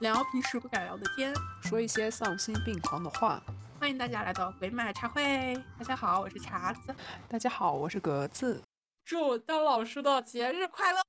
聊平时不敢聊的天，说一些丧心病狂的话。欢迎大家来到鬼马茶会。大家好，我是茶子。大家好，我是格子。祝当老师的节日快乐！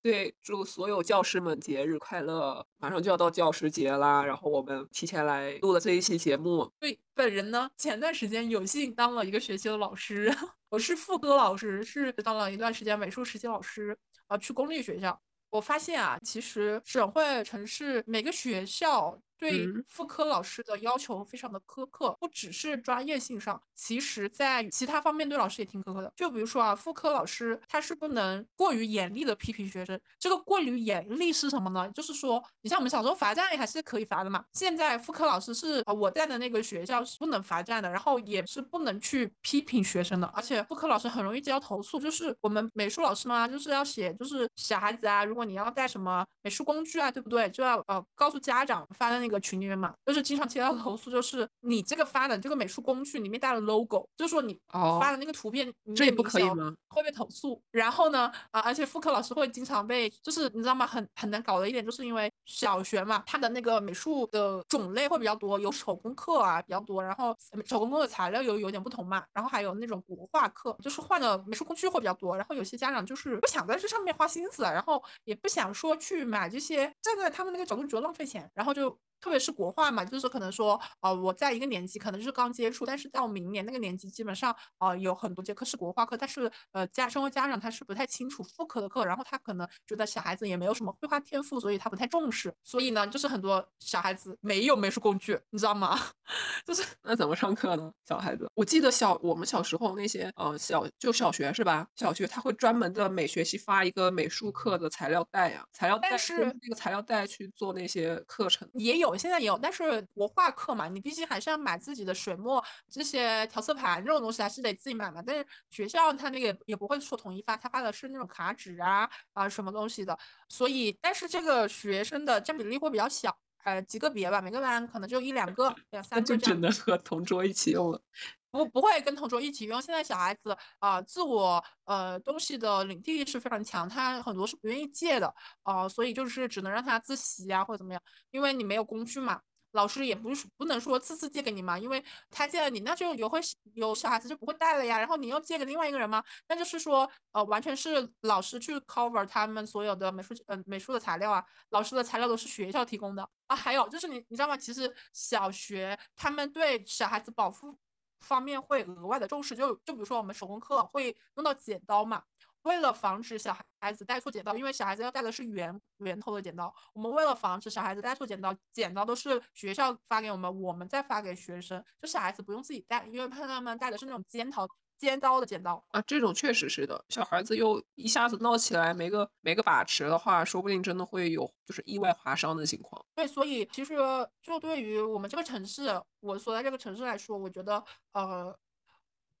对，祝所有教师们节日快乐！马上就要到教师节啦，然后我们提前来录了这一期节目。对，本人呢，前段时间有幸当了一个学期的老师，我是副科老师，是当了一段时间美术实习老师，啊，去公立学校。我发现啊，其实省会城市每个学校。对副科老师的要求非常的苛刻，不只是专业性上，其实在其他方面对老师也挺苛刻的。就比如说啊，副科老师他是不能过于严厉的批评学生。这个过于严厉是什么呢？就是说，你像我们小时候罚站还是可以罚的嘛。现在副科老师是啊，我在的那个学校是不能罚站的，然后也是不能去批评学生的。而且副科老师很容易接到投诉，就是我们美术老师嘛，就是要写，就是小孩子啊，如果你要带什么美术工具啊，对不对？就要呃告诉家长发的那。个群里面嘛，就是经常接到投诉，就是你这个发的这个美术工具里面带了 logo，就是说你发的那个图片，这也不可以吗？会被投诉。然后呢，啊，而且副科老师会经常被，就是你知道吗？很很难搞的一点，就是因为小学嘛，他的那个美术的种类会比较多，有手工课啊比较多，然后手工课的材料有有点不同嘛，然后还有那种国画课，就是换的美术工具会比较多，然后有些家长就是不想在这上面花心思，然后也不想说去买这些，站在他们那个角度觉得浪费钱，然后就。特别是国画嘛，就是可能说，呃，我在一个年级可能就是刚接触，但是到明年那个年级基本上，呃，有很多节课是国画课，但是，呃，家身为家长他是不太清楚副科的课，然后他可能觉得小孩子也没有什么绘画天赋，所以他不太重视，所以呢，就是很多小孩子没有美术工具，你知道吗？就是那怎么上课呢？小孩子，我记得小我们小时候那些，呃，小就小学是吧？小学他会专门的每学期发一个美术课的材料袋呀，材料袋是那个材料袋去做那些课程也有。现在也有，但是国画课嘛，你毕竟还是要买自己的水墨这些调色盘这种东西，还是得自己买嘛。但是学校他那个也不会说统一发，他发的是那种卡纸啊啊什么东西的。所以，但是这个学生的占比例会比较小，呃，几个别吧，每个班可能就一两个、两三个就只能和同桌一起用了。不不会跟同桌一起用。现在小孩子啊，自我呃东西的领地意识非常强，他很多是不愿意借的啊，所以就是只能让他自习啊或者怎么样，因为你没有工具嘛。老师也不是不能说次次借给你嘛，因为他借了你，那就有会有小孩子就不会带了呀。然后你又借给另外一个人吗？那就是说呃，完全是老师去 cover 他们所有的美术呃美术的材料啊，老师的材料都是学校提供的啊。还有就是你你知道吗？其实小学他们对小孩子保护。方面会额外的重视，就就比如说我们手工课会用到剪刀嘛，为了防止小孩子带错剪刀，因为小孩子要带的是圆圆头的剪刀，我们为了防止小孩子带错剪刀，剪刀都是学校发给我们，我们再发给学生，就小孩子不用自己带，因为怕他们带的是那种尖头。尖刀的剪刀啊，这种确实是的。小孩子又一下子闹起来，没个没个把持的话，说不定真的会有就是意外划伤的情况。对，所以其实就对于我们这个城市，我所在这个城市来说，我觉得呃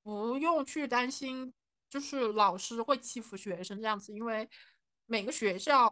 不用去担心，就是老师会欺负学生这样子，因为每个学校。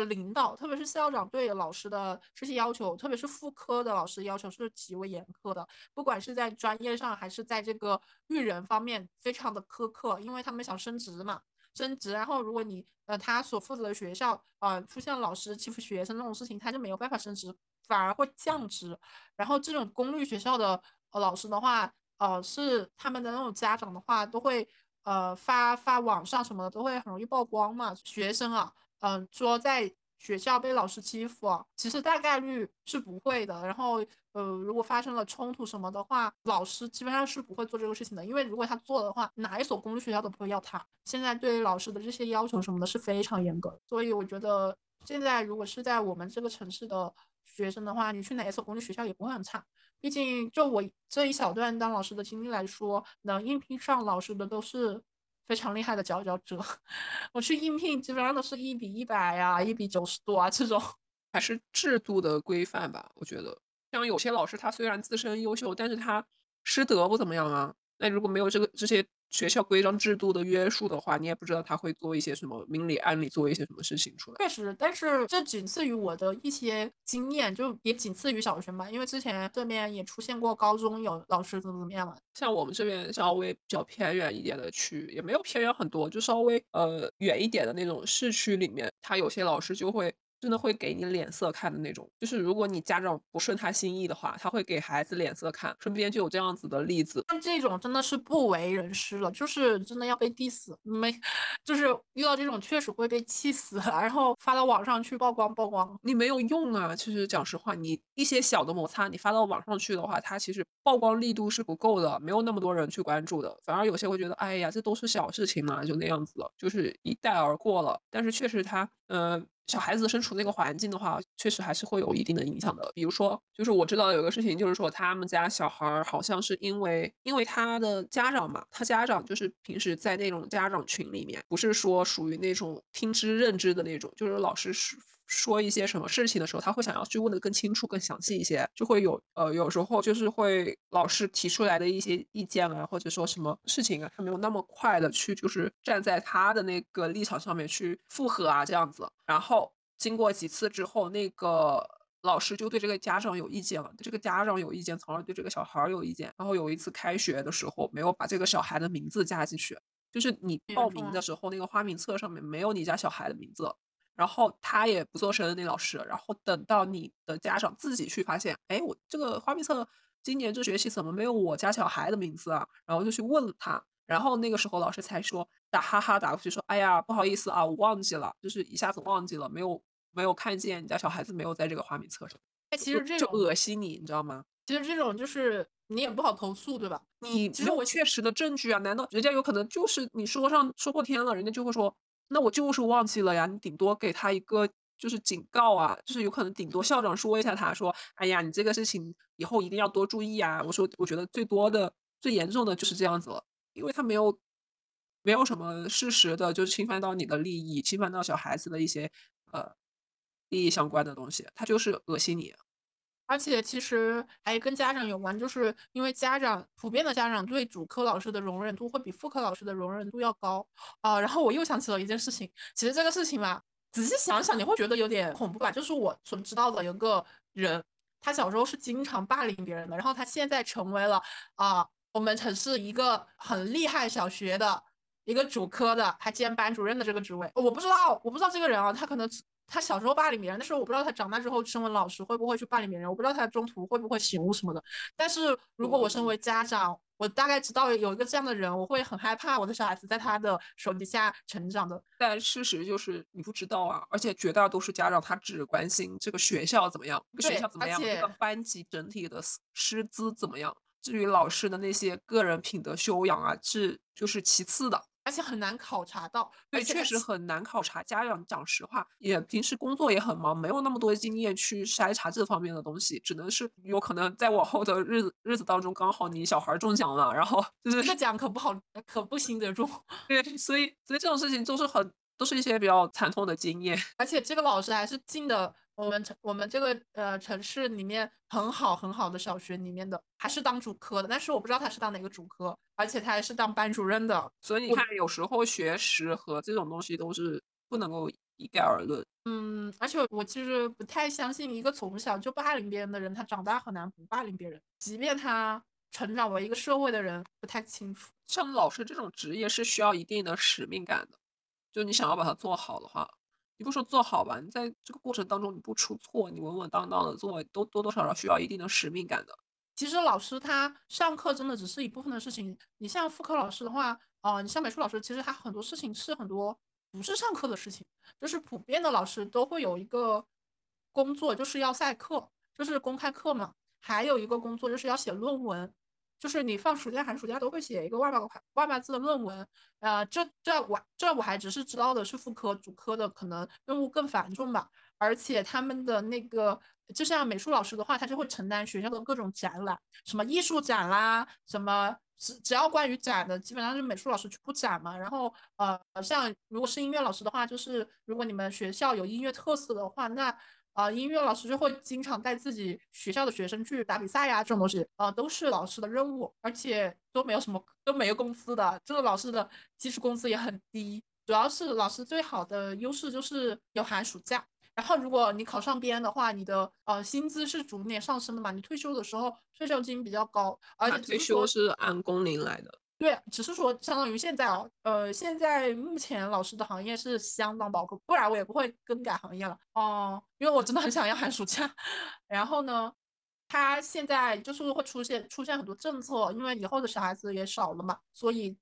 的领导，特别是校长对老师的这些要求，特别是副科的老师要求是极为严苛的，不管是在专业上还是在这个育人方面，非常的苛刻，因为他们想升职嘛，升职。然后如果你呃他所负责的学校啊出现老师欺负学生这种事情，他就没有办法升职，反而会降职。然后这种公立学校的呃老师的话，呃是他们的那种家长的话，都会呃发发网上什么的，都会很容易曝光嘛，学生啊。嗯，说在学校被老师欺负，其实大概率是不会的。然后，呃，如果发生了冲突什么的话，老师基本上是不会做这个事情的，因为如果他做的话，哪一所公立学校都不会要他。现在对老师的这些要求什么的是非常严格的，所以我觉得现在如果是在我们这个城市的学生的话，你去哪一所公立学校也不会很差。毕竟就我这一小段当老师的经历来说，能应聘上老师的都是。非常厉害的佼佼者，我去应聘基本上都是一比一百呀，一比九十多啊，这种还是制度的规范吧。我觉得像有些老师，他虽然自身优秀，但是他师德不怎么样啊。那如果没有这个这些。学校规章制度的约束的话，你也不知道他会做一些什么明里暗里做一些什么事情出来。确实，但是这仅次于我的一些经验，就也仅次于小学嘛。因为之前这边也出现过高中有老师怎么怎么样嘛。像我们这边稍微比较偏远一点的区，也没有偏远很多，就稍微呃远一点的那种市区里面，他有些老师就会真的会给你脸色看的那种。就是如果你家长不顺他心意的话，他会给孩子脸色看。身边就有这样子的例子。但这种真的是不为人师了，就是真的要被 diss，没，就是遇到这种确实会被气死，然后发到网上去曝光曝光。你没有用啊，其实讲实话，你一些小的摩擦，你发到网上去的话，它其实曝光力度是不够的，没有那么多人去关注的。反而有些会觉得，哎呀，这都是小事情嘛，就那样子了，就是一带而过了。但是确实他，嗯。小孩子身处那个环境的话，确实还是会有一定的影响的。比如说，就是我知道有个事情，就是说他们家小孩好像是因为，因为他的家长嘛，他家长就是平时在那种家长群里面，不是说属于那种听之任之的那种，就是老师是说一些什么事情的时候，他会想要去问的更清楚、更详细一些，就会有呃有时候就是会老师提出来的一些意见啊，或者说什么事情啊，他没有那么快的去就是站在他的那个立场上面去附和啊这样子。然后经过几次之后，那个老师就对这个家长有意见了，对这个家长有意见，从而对这个小孩有意见。然后有一次开学的时候，没有把这个小孩的名字加进去，就是你报名的时候，那个花名册上面没有你家小孩的名字。然后他也不做生日那老师，然后等到你的家长自己去发现，哎，我这个花名册今年这学期怎么没有我家小孩的名字啊？然后就去问他。然后那个时候老师才说打哈哈打过去说，哎呀，不好意思啊，我忘记了，就是一下子忘记了，没有没有看见你家小孩子没有在这个花名册上。哎，其实这种恶心你，你知道吗？其实这种就是你也不好投诉，对吧？你其实我确实的证据啊？难道人家有可能就是你说上说破天了，人家就会说，那我就是忘记了呀？你顶多给他一个就是警告啊，就是有可能顶多校长说一下，他说，哎呀，你这个事情以后一定要多注意啊。我说，我觉得最多的最严重的就是这样子了。因为他没有没有什么事实的，就是侵犯到你的利益，侵犯到小孩子的一些呃利益相关的东西，他就是恶心你。而且其实还跟家长有关，就是因为家长普遍的家长对主科老师的容忍度会比副科老师的容忍度要高啊。然后我又想起了一件事情，其实这个事情吧，仔细想想你会觉得有点恐怖吧？就是我所知道的有个人，他小时候是经常霸凌别人的，然后他现在成为了啊。我们城市一个很厉害小学的一个主科的，还兼班主任的这个职位，我不知道，我不知道这个人啊，他可能他小时候霸凌别人，但是我不知道他长大之后身为老师会不会去霸凌别人，我不知道他中途会不会醒悟什么的。但是如果我身为家长，我大概知道有一个这样的人，我会很害怕我的小孩子在他的手底下成长的。但事实就是你不知道啊，而且绝大多数家长他只关心这个学校怎么样，这个学校怎么样，这个班级整体的师资怎么样。至于老师的那些个人品德修养啊，是就是其次的，而且很难考察到。对，确实很难考察。家长讲实话，也平时工作也很忙，没有那么多经验去筛查这方面的东西，只能是有可能在往后的日子日子当中，刚好你小孩中奖了，然后就是那奖可不好，可不兴得中。对，所以所以这种事情都是很都是一些比较惨痛的经验。而且这个老师还是进的。我们城我们这个呃城市里面很好很好的小学里面的，还是当主科的，但是我不知道他是当哪个主科，而且他还是当班主任的。所以你看，有时候学识和这种东西都是不能够一概而论。嗯，而且我其实不太相信一个从小就霸凌别人的人，他长大很难不霸凌别人，即便他成长为一个社会的人，不太清楚。像老师这种职业是需要一定的使命感的，就你想要把它做好的话。你不说做好吧，你在这个过程当中你不出错，你稳稳当当的做，都多多少少需要一定的使命感的。其实老师他上课真的只是一部分的事情。你像副科老师的话，哦，你像美术老师，其实他很多事情是很多不是上课的事情，就是普遍的老师都会有一个工作，就是要赛课，就是公开课嘛。还有一个工作就是要写论文。就是你放暑假、寒暑假都会写一个万把万把字的论文，呃，这这我这我还只是知道的是副科、主科的可能任务更繁重吧，而且他们的那个就像美术老师的话，他就会承担学校的各种展览，什么艺术展啦，什么只只要关于展的，基本上是美术老师去布展嘛。然后呃，像如果是音乐老师的话，就是如果你们学校有音乐特色的话，那。啊，音乐老师就会经常带自己学校的学生去打比赛呀，这种东西啊，都是老师的任务，而且都没有什么都没有工资的，这个老师的基础工资也很低。主要是老师最好的优势就是有寒暑假，然后如果你考上编的话，你的呃薪资是逐年上升的嘛，你退休的时候退休金比较高，而且退休是按工龄来的。对，只是说相当于现在哦，呃，现在目前老师的行业是相当饱和，不然我也不会更改行业了哦，因为我真的很想要寒暑假。然后呢，他现在就是会出现出现很多政策，因为以后的小孩子也少了嘛，所以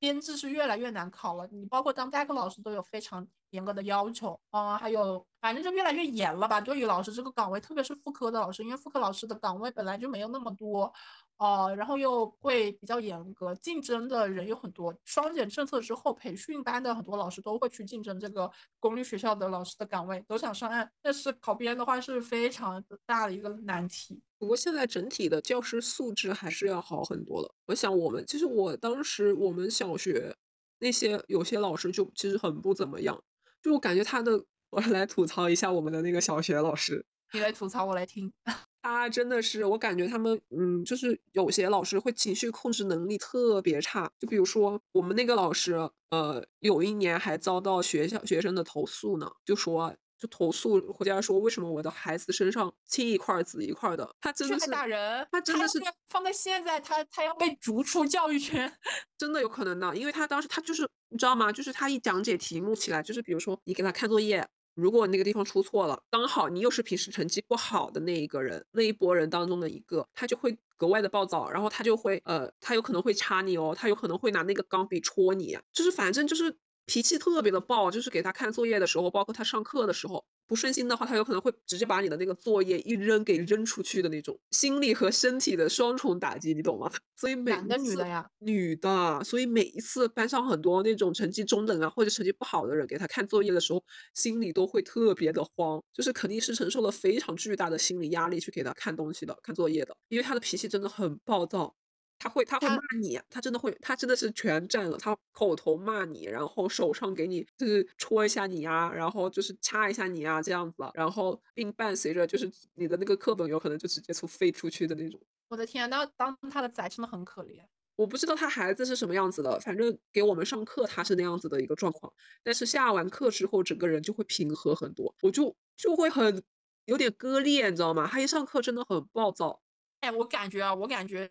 编制是越来越难考了。你包括当代课老师都有非常严格的要求啊，还有反正就越来越严了吧。对于老师这个岗位，特别是副科的老师，因为副科老师的岗位本来就没有那么多。哦，然后又会比较严格，竞争的人有很多。双减政策之后，培训班的很多老师都会去竞争这个公立学校的老师的岗位，都想上岸。但是考编的话是非常大的一个难题。不过现在整体的教师素质还是要好很多了。我想我们其实我当时我们小学那些有些老师就其实很不怎么样，就我感觉他的，我来吐槽一下我们的那个小学老师。你来吐槽，我来听。他真的是，我感觉他们，嗯，就是有些老师会情绪控制能力特别差。就比如说我们那个老师，呃，有一年还遭到学校学生的投诉呢，就说就投诉回家说为什么我的孩子身上青一块紫一块的。他真的是打人，他真的是放在现在，他他要被逐出教育圈，真的有可能的。因为他当时他就是你知道吗？就是他一讲解题目起来，就是比如说你给他看作业。如果那个地方出错了，刚好你又是平时成绩不好的那一个人，那一波人当中的一个，他就会格外的暴躁，然后他就会，呃，他有可能会掐你哦，他有可能会拿那个钢笔戳你，就是反正就是脾气特别的暴，就是给他看作业的时候，包括他上课的时候。不顺心的话，他有可能会直接把你的那个作业一扔给扔出去的那种，心理和身体的双重打击，你懂吗？所以每男的女的呀，女的，所以每一次班上很多那种成绩中等啊或者成绩不好的人给他看作业的时候，心里都会特别的慌，就是肯定是承受了非常巨大的心理压力去给他看东西的、看作业的，因为他的脾气真的很暴躁。他会，他会骂你，他真的会，他真的是全占了。他口头骂你，然后手上给你就是戳一下你呀，然后就是掐一下你啊，这样子，然后并伴随着就是你的那个课本有可能就直接从飞出去的那种。我的天，那当他的仔真的很可怜。我不知道他孩子是什么样子的，反正给我们上课他是那样子的一个状况，但是下完课之后整个人就会平和很多，我就就会很有点割裂，你知道吗？他一上课真的很暴躁。哎，我感觉啊，我感觉。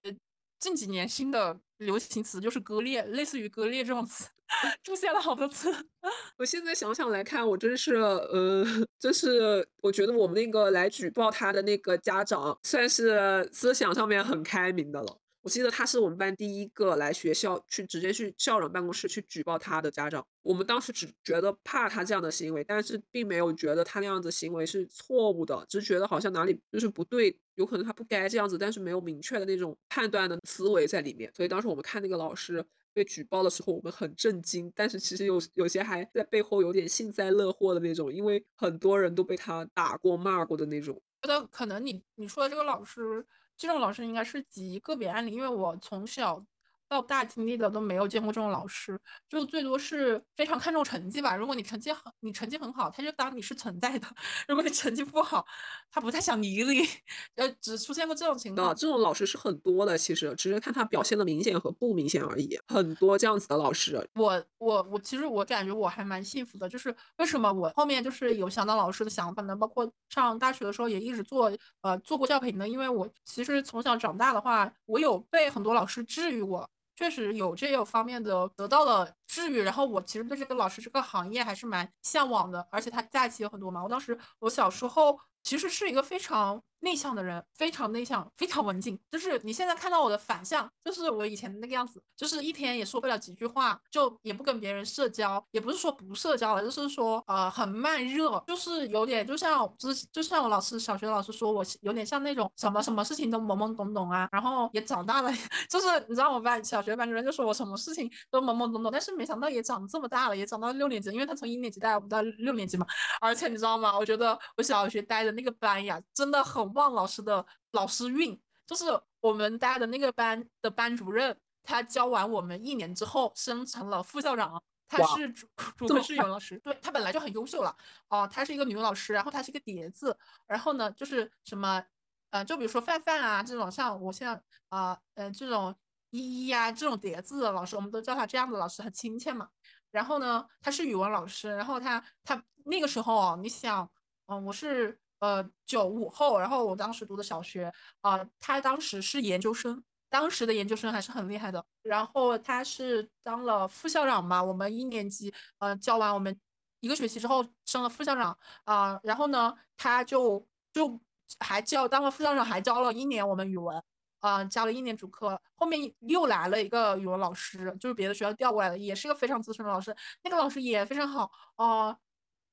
近几年新的流行词就是割裂，类似于割裂这种词 出现了好多次。我现在想想来看，我真是，呃，就是我觉得我们那个来举报他的那个家长，算是思想上面很开明的了。我记得他是我们班第一个来学校去直接去校长办公室去举报他的家长。我们当时只觉得怕他这样的行为，但是并没有觉得他那样子行为是错误的，只觉得好像哪里就是不对，有可能他不该这样子，但是没有明确的那种判断的思维在里面。所以当时我们看那个老师被举报的时候，我们很震惊，但是其实有有些还在背后有点幸灾乐祸的那种，因为很多人都被他打过骂过的那种。觉得可能你你说的这个老师。这种老师应该是极个别案例，因为我从小。到大经历的都没有见过这种老师，就最多是非常看重成绩吧。如果你成绩很，你成绩很好，他就当你是存在的；如果你成绩不好，他不太想理你。呃，只出现过这种情况。这种老师是很多的，其实只是看他表现的明显和不明显而已。很多这样子的老师。我我我，其实我感觉我还蛮幸福的，就是为什么我后面就是有想当老师的想法呢？包括上大学的时候也一直做呃做过教培呢，因为我其实从小长大的话，我有被很多老师治愈过。确实有这个方面的得到了治愈，然后我其实对这个老师这个行业还是蛮向往的，而且他假期有很多嘛。我当时我小时候其实是一个非常。内向的人非常内向，非常文静。就是你现在看到我的反向，就是我以前的那个样子，就是一天也说不了几句话，就也不跟别人社交，也不是说不社交了，就是说呃很慢热，就是有点就像就就像我老师小学老师说我有点像那种什么什么事情都懵懵懂懂啊。然后也长大了，就是你知道我班小学班主任就说我什么事情都懵懵懂懂，但是没想到也长这么大了，也长到六年级，因为他从一年级带我们到六年级嘛。而且你知道吗？我觉得我小学待的那个班呀，真的很。旺老师的老师运，就是我们待的那个班的班主任，他教完我们一年之后升成了副校长，他是主主 科是语文老师，对他本来就很优秀了哦，她是一个女老师，然后她是一个叠字，然后呢就是什么，呃，就比如说范范啊这种，像我现在啊，呃这种依依呀这种叠字的老师，我们都叫他这样的老师很亲切嘛。然后呢，他是语文老师，然后他他那个时候哦，你想，嗯，我是。呃，九五后，然后我当时读的小学，啊，他当时是研究生，当时的研究生还是很厉害的。然后他是当了副校长嘛，我们一年级呃教完我们一个学期之后升了副校长啊，然后呢他就就还教当了副校长，还教了一年我们语文。啊，教了一年主课，后面又来了一个语文老师，就是别的学校调过来的，也是一个非常资深的老师。那个老师也非常好哦。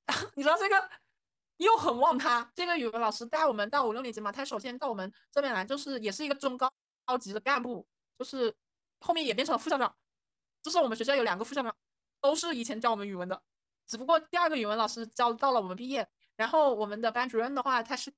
你知道这个又很旺他，这个语文老师带我们到五六年级嘛，他首先到我们这边来，就是也是一个中高高级的干部，就是后面也变成了副校长。就是我们学校有两个副校长，都是以前教我们语文的，只不过第二个语文老师教到了我们毕业。然后我们的班主任的话，他是，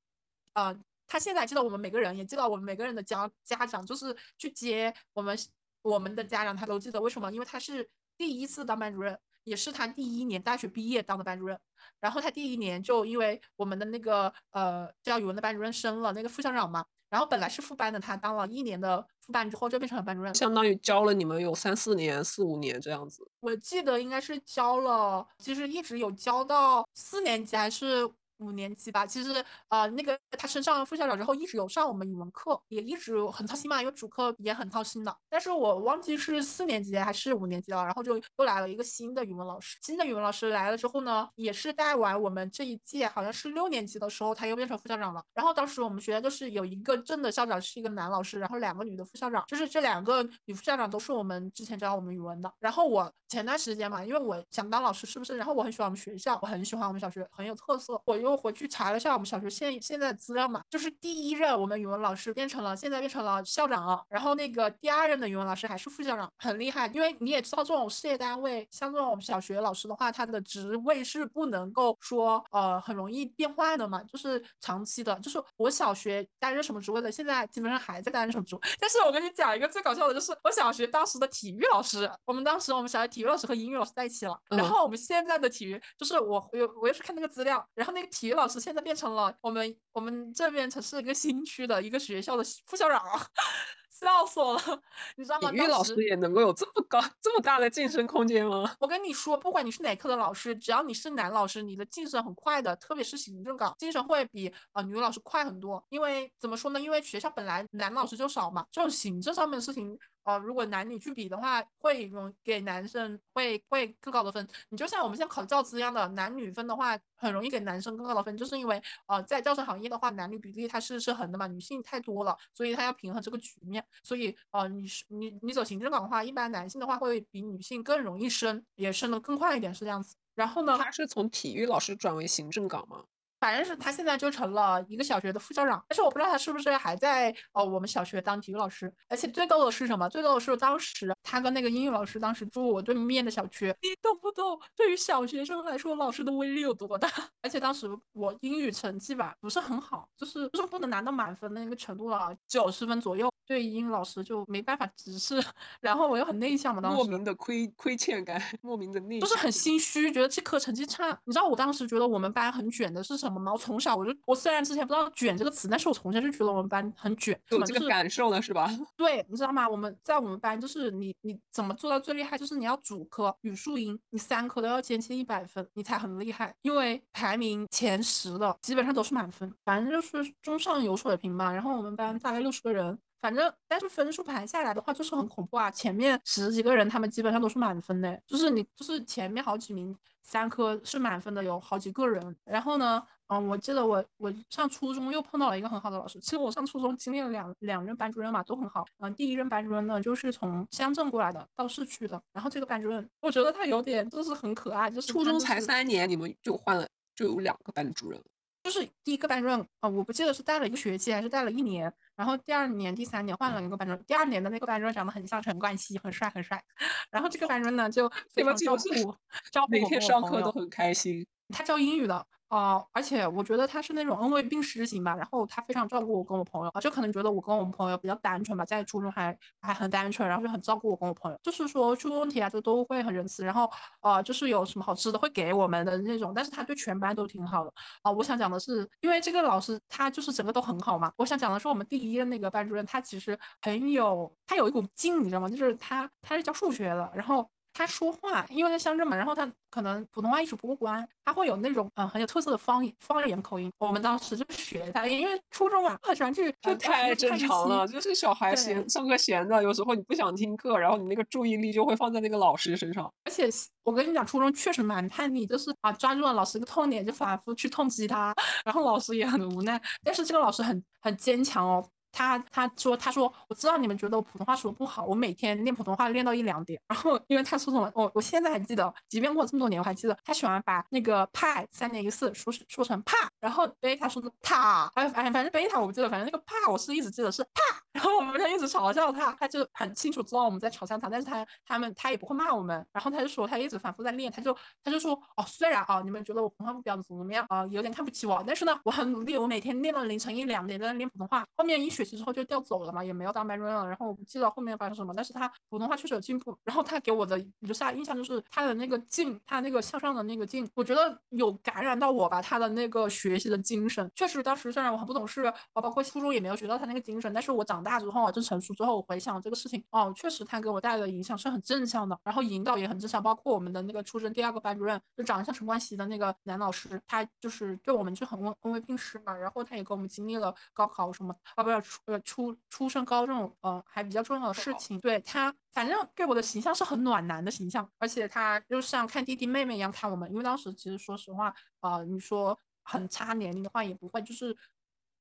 呃。他现在记得我们每个人，也记得我们每个人的家家长，就是去接我们我们的家长，他都记得。为什么？因为他是第一次当班主任，也是他第一年大学毕业当的班主任。然后他第一年就因为我们的那个呃教语文的班主任升了那个副校长嘛，然后本来是副班的，他当了一年的副班之后就变成了班主任，相当于教了你们有三四年、四五年这样子。我记得应该是教了，其实一直有教到四年级还是。五年级吧，其实呃，那个他升上副校长之后，一直有上我们语文课，也一直很操心嘛，因为主课也很操心的。但是我忘记是四年级还是五年级了，然后就又来了一个新的语文老师。新的语文老师来了之后呢，也是带完我们这一届，好像是六年级的时候，他又变成副校长了。然后当时我们学校就是有一个正的校长是一个男老师，然后两个女的副校长，就是这两个女副校长都是我们之前教我们语文的。然后我前段时间嘛，因为我想当老师，是不是？然后我很喜欢我们学校，我很喜欢我们小学，很有特色，我又。回去查了一下我们小学现现在的资料嘛，就是第一任我们语文老师变成了现在变成了校长，然后那个第二任的语文老师还是副校长，很厉害。因为你也知道这种事业单位，像这种小学老师的话，他的职位是不能够说呃很容易变换的嘛，就是长期的。就是我小学担任什么职位的，现在基本上还在担任什么职位。但是我跟你讲一个最搞笑的，就是我小学当时的体育老师，我们当时我们小学体育老师和英语老师在一起了，然后我们现在的体育就是我我我又去看那个资料，然后那个体育。老师现在变成了我们我们这边城市一个新区的一个学校的副校长啊，笑死我了，你知道吗？体育老师也能够有这么高 这么大的晋升空间吗？我跟你说，不管你是哪科的老师，只要你是男老师，你的晋升很快的，特别是行政岗，晋升会比啊女老师快很多。因为怎么说呢？因为学校本来男老师就少嘛，这种行政上面的事情。呃，如果男女去比的话，会容给男生会会更高的分。你就像我们现在考教资一样的，男女分的话，很容易给男生更高的分，就是因为呃，在教师行业的话，男女比例它是是衡的嘛，女性太多了，所以它要平衡这个局面。所以呃，你是你你走行政岗的话，一般男性的话会比女性更容易升，也升的更快一点，是这样子。然后呢，他是从体育老师转为行政岗吗？反正是他现在就成了一个小学的副校长，但是我不知道他是不是还在哦我们小学当体育老师。而且最逗的是什么？最逗的是当时他跟那个英语老师当时住我对面的小区，你懂不懂？对于小学生来说，老师的威力有多大？而且当时我英语成绩吧不是很好，就是就是不能拿到满分的那个程度了，九十分左右。对英语老师就没办法直视，然后我又很内向嘛，当时莫名的亏亏欠感，莫名的内就是很心虚，觉得这科成绩差。你知道我当时觉得我们班很卷的是什么？我从小我就，我虽然之前不知道“卷”这个词，但是我从小就觉得我们班很卷，有这个感受了是吧？对，你知道吗？我们在我们班就是你你怎么做到最厉害？就是你要主科语数英，你三科都要接近一百分，你才很厉害。因为排名前十的基本上都是满分，反正就是中上游水平吧。然后我们班大概六十个人。反正，但是分数排下来的话，就是很恐怖啊！前面十几个人，他们基本上都是满分的，就是你，就是前面好几名三科是满分的，有好几个人。然后呢，嗯，我记得我我上初中又碰到了一个很好的老师。其实我上初中经历了两两任班主任嘛，都很好。嗯，第一任班主任呢，就是从乡镇过来的，到市区的。然后这个班主任，我觉得他有点就是很可爱，就是初中才三年，你们就换了，就有两个班主任。就是第一个班主任啊，我不记得是带了一个学期还是带了一年，然后第二年、第三年换了一个班主任。第二年的那个班主任长得很像陈冠希，很帅很帅。然后这个班主任呢，就非常照顾，照顾每天上课都很开心。他教英语的。哦，而且我觉得他是那种恩威并施型吧，然后他非常照顾我跟我朋友啊，就可能觉得我跟我们朋友比较单纯吧，在初中还还很单纯，然后就很照顾我跟我朋友，就是说出问题啊，就都会很仁慈，然后呃，就是有什么好吃的会给我们的那种，但是他对全班都挺好的啊。我想讲的是，因为这个老师他就是整个都很好嘛，我想讲的是我们第一任那个班主任，他其实很有他有一股劲，你知道吗？就是他他是教数学的，然后。他说话，因为在乡镇嘛，然后他可能普通话一直不过关，他会有那种嗯很有特色的方言方言口音。我们当时就学他，因为初中嘛，很喜欢去就太正常了，就是小孩闲上课闲的，有时候你不想听课，然后你那个注意力就会放在那个老师身上。而且我跟你讲，初中确实蛮叛逆，就是啊抓住了老师个痛点就反复去痛击他，然后老师也很无奈，但是这个老师很很坚强哦。他他说他说我知道你们觉得我普通话说的不好，我每天练普通话练到一两点。然后因为他说什么，我我现在还记得，即便过了这么多年，我还记得他喜欢把那个派三点一四说说成帕，然后贝塔说的塔，哎哎反正贝塔我不记得，反正那个帕我是一直记得是帕。然后我们就一直嘲笑他，他就很清楚知道我们在嘲笑他，但是他他们他也不会骂我们。然后他就说他一直反复在练，他就他就说哦虽然啊你们觉得我普通话不标准怎么怎么样啊有点看不起我，但是呢我很努力，我每天练到凌晨一两点在练普通话。后面一学学习之后就调走。了嘛，也没有当班主任了。然后我不记得后面发生什么，但是他普通话确实有进步。然后他给我的留下印象就是他的那个劲，他那个向上的那个劲，我觉得有感染到我吧。他的那个学习的精神，确实当时虽然我很不懂事，啊，包括初中也没有学到他那个精神，但是我长大之后啊，就成熟之后，我回想这个事情，哦，确实他给我带来的影响是很正向的。然后引导也很正向，包括我们的那个初中第二个班主任，就长得像陈冠希的那个男老师，他就是对我们就很温温温并施嘛。然后他也跟我们经历了高考什么啊，不是初呃初初升高这种。呃，还比较重要的事情，对他，反正给我的形象是很暖男的形象，而且他就像看弟弟妹妹一样看我们。因为当时其实说实话，啊，你说很差年龄的话，也不会，就是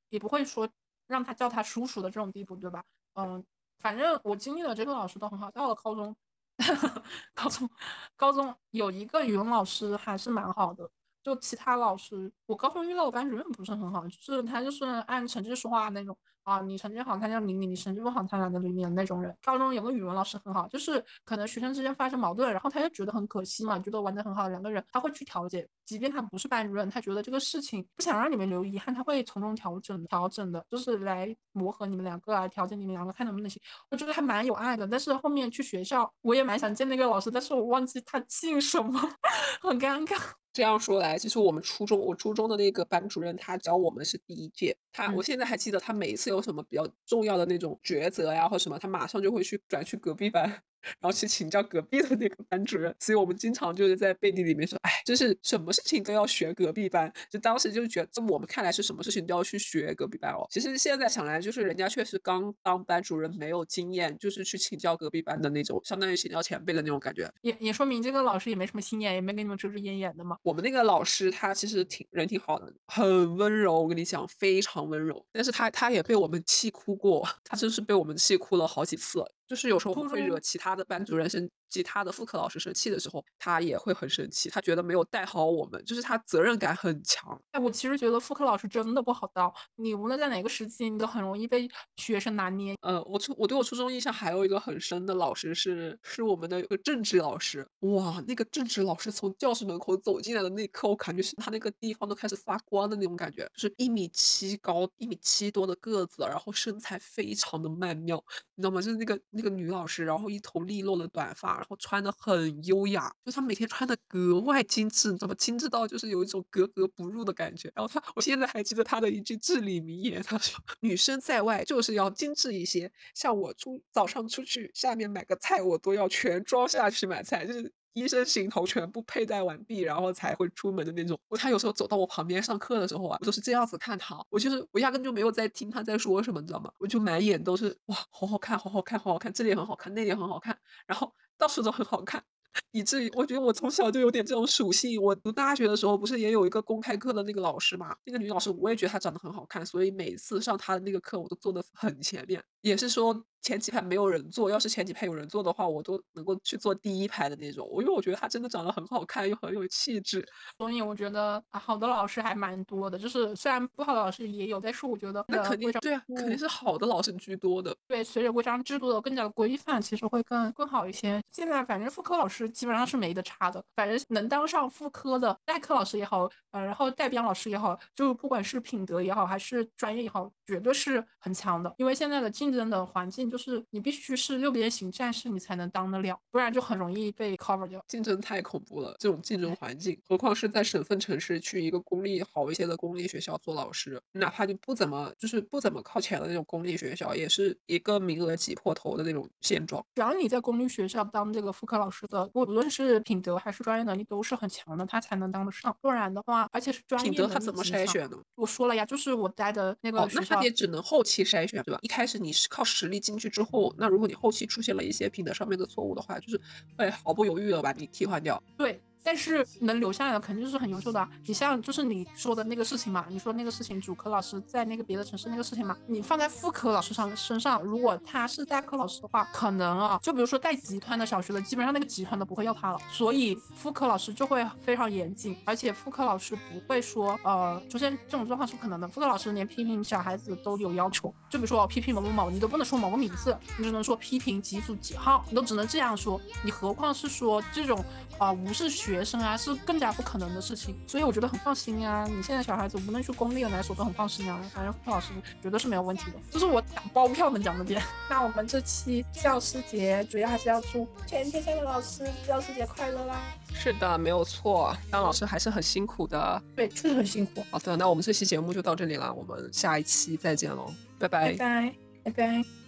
也不会说让他叫他叔叔的这种地步，对吧？嗯，反正我经历了这个老师都很好。到了高中，高中，高中有一个语文老师还是蛮好的，就其他老师，我高中遇到的班主任不是很好，就是他就是按成绩说话那种。啊，你成绩好，他就理你；你成绩不好，他懒得理你的那种人。高中有个语文老师很好，就是可能学生之间发生矛盾，然后他就觉得很可惜嘛，觉得玩的很好，两个人他会去调解，即便他不是班主任，他觉得这个事情不想让你们留遗憾，他会从中调整调整的，就是来磨合你们两个啊，调节你们两个，看能不能行。我觉得还蛮有爱的。但是后面去学校，我也蛮想见那个老师，但是我忘记他姓什么，很尴尬。这样说来，其实我们初中，我初中的那个班主任，他教我们是第一届。他，我现在还记得，他每一次有什么比较重要的那种抉择呀，或什么，他马上就会去转去隔壁班。然后去请教隔壁的那个班主任，所以我们经常就是在背地里面说，哎，就是什么事情都要学隔壁班。就当时就觉得，在我们看来是什么事情都要去学隔壁班哦。其实现在想来，就是人家确实刚当班主任，没有经验，就是去请教隔壁班的那种，相当于请教前辈的那种感觉。也也说明这个老师也没什么心眼，也没给你们遮遮掩掩的嘛。我们那个老师他其实挺人挺好的，很温柔，我跟你讲，非常温柔。但是他他也被我们气哭过，他真是被我们气哭了好几次。就是有时候会惹其他的班主任生。其他的副科老师生气的时候，他也会很生气。他觉得没有带好我们，就是他责任感很强。哎，我其实觉得副科老师真的不好当。你无论在哪个时期，你都很容易被学生拿捏。呃，我初我对我初中印象还有一个很深的老师是是我们的一个政治老师。哇，那个政治老师从教室门口走进来的那一刻，我感觉是他那个地方都开始发光的那种感觉。就是一米七高，一米七多的个子，然后身材非常的曼妙，你知道吗？就是那个那个女老师，然后一头利落的短发。然后穿的很优雅，就她每天穿的格外精致，你知道吗？精致到就是有一种格格不入的感觉。然后她，我现在还记得她的一句至理名言，她说：“女生在外就是要精致一些，像我出早上出去，下面买个菜我都要全装下去买菜，就是一身行头全部佩戴完毕，然后才会出门的那种。”他有时候走到我旁边上课的时候啊，我都是这样子看他，我就是我压根就没有在听他在说什么，你知道吗？我就满眼都是哇，好好看，好好看，好好看，这里很好看，那里很好看，然后。到处都很好看，以至于我觉得我从小就有点这种属性。我读大学的时候，不是也有一个公开课的那个老师嘛？那个女老师，我也觉得她长得很好看，所以每次上她的那个课，我都坐的很前面。也是说。前几排没有人坐，要是前几排有人坐的话，我都能够去坐第一排的那种。我因为我觉得他真的长得很好看，又很有气质，所以我觉得好的老师还蛮多的。就是虽然不好的老师也有，但是我觉得那肯定对啊，肯定是好的老师居多的。对，随着规章制度的更加的规范，其实会更更好一些。现在反正副科老师基本上是没得差的，反正能当上副科的代课老师也好，呃，然后代编老师也好，就不管是品德也好，还是专业也好，绝对是很强的。因为现在的竞争的环境。就是你必须是六边形战士，你才能当得了，不然就很容易被 cover 掉。竞争太恐怖了，这种竞争环境，何况是在省份城市去一个公立好一些的公立学校做老师，哪怕就不怎么就是不怎么靠前的那种公立学校，也是一个名额挤破头的那种现状。只要你在公立学校当这个副科老师的，无论是品德还是专业能力都是很强的，他才能当得上。不然的话，而且是专业品德他怎么筛选呢？我说了呀，就是我待的那个学校，那他也只能后期筛选，对吧？一开始你是靠实力进去之后，那如果你后期出现了一些品德上面的错误的话，就是会毫不犹豫的把你替换掉。对。但是能留下来的肯定是很优秀的。你像就是你说的那个事情嘛，你说那个事情主科老师在那个别的城市那个事情嘛，你放在副科老师上身上，如果他是代课老师的话，可能啊，就比如说带集团的小学的，基本上那个集团都不会要他了。所以副科老师就会非常严谨，而且副科老师不会说呃出现这种状况是不可能的。副科老师连批评小孩子都有要求，就比如说我批评某某某，你都不能说某个名字，你只能说批评几组几号，你都只能这样说。你何况是说这种啊无视学生啊是。更加不可能的事情，所以我觉得很放心啊。你现在小孩子无论去公立的哪所都很放心啊，反正付老师绝对是没有问题的，这是我打包票能讲的点。那我们这期教师节主要还是要祝全天下的老师教师节快乐啦！是的，没有错，当老师还是很辛苦的。对，确实很辛苦。好的，那我们这期节目就到这里了，我们下一期再见喽，拜拜，拜拜，拜拜。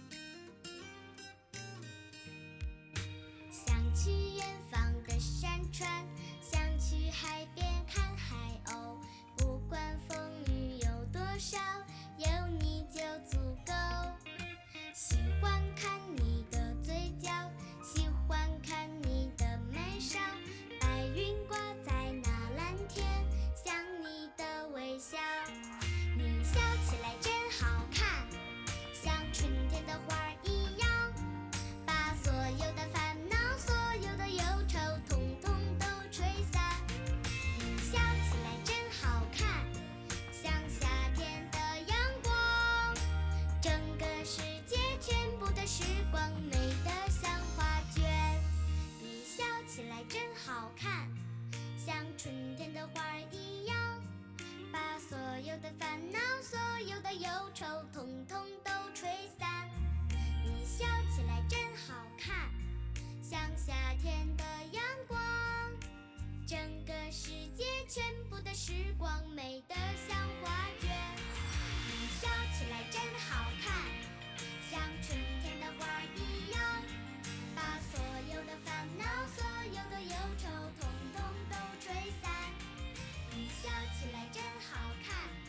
忧愁统统都吹散你笑起来真好看像夏天的阳光整个世界全部的时光美得像画卷你笑起来真好看像春天的花一样把所有的烦恼所有的忧愁统统都吹散你笑起来真好看。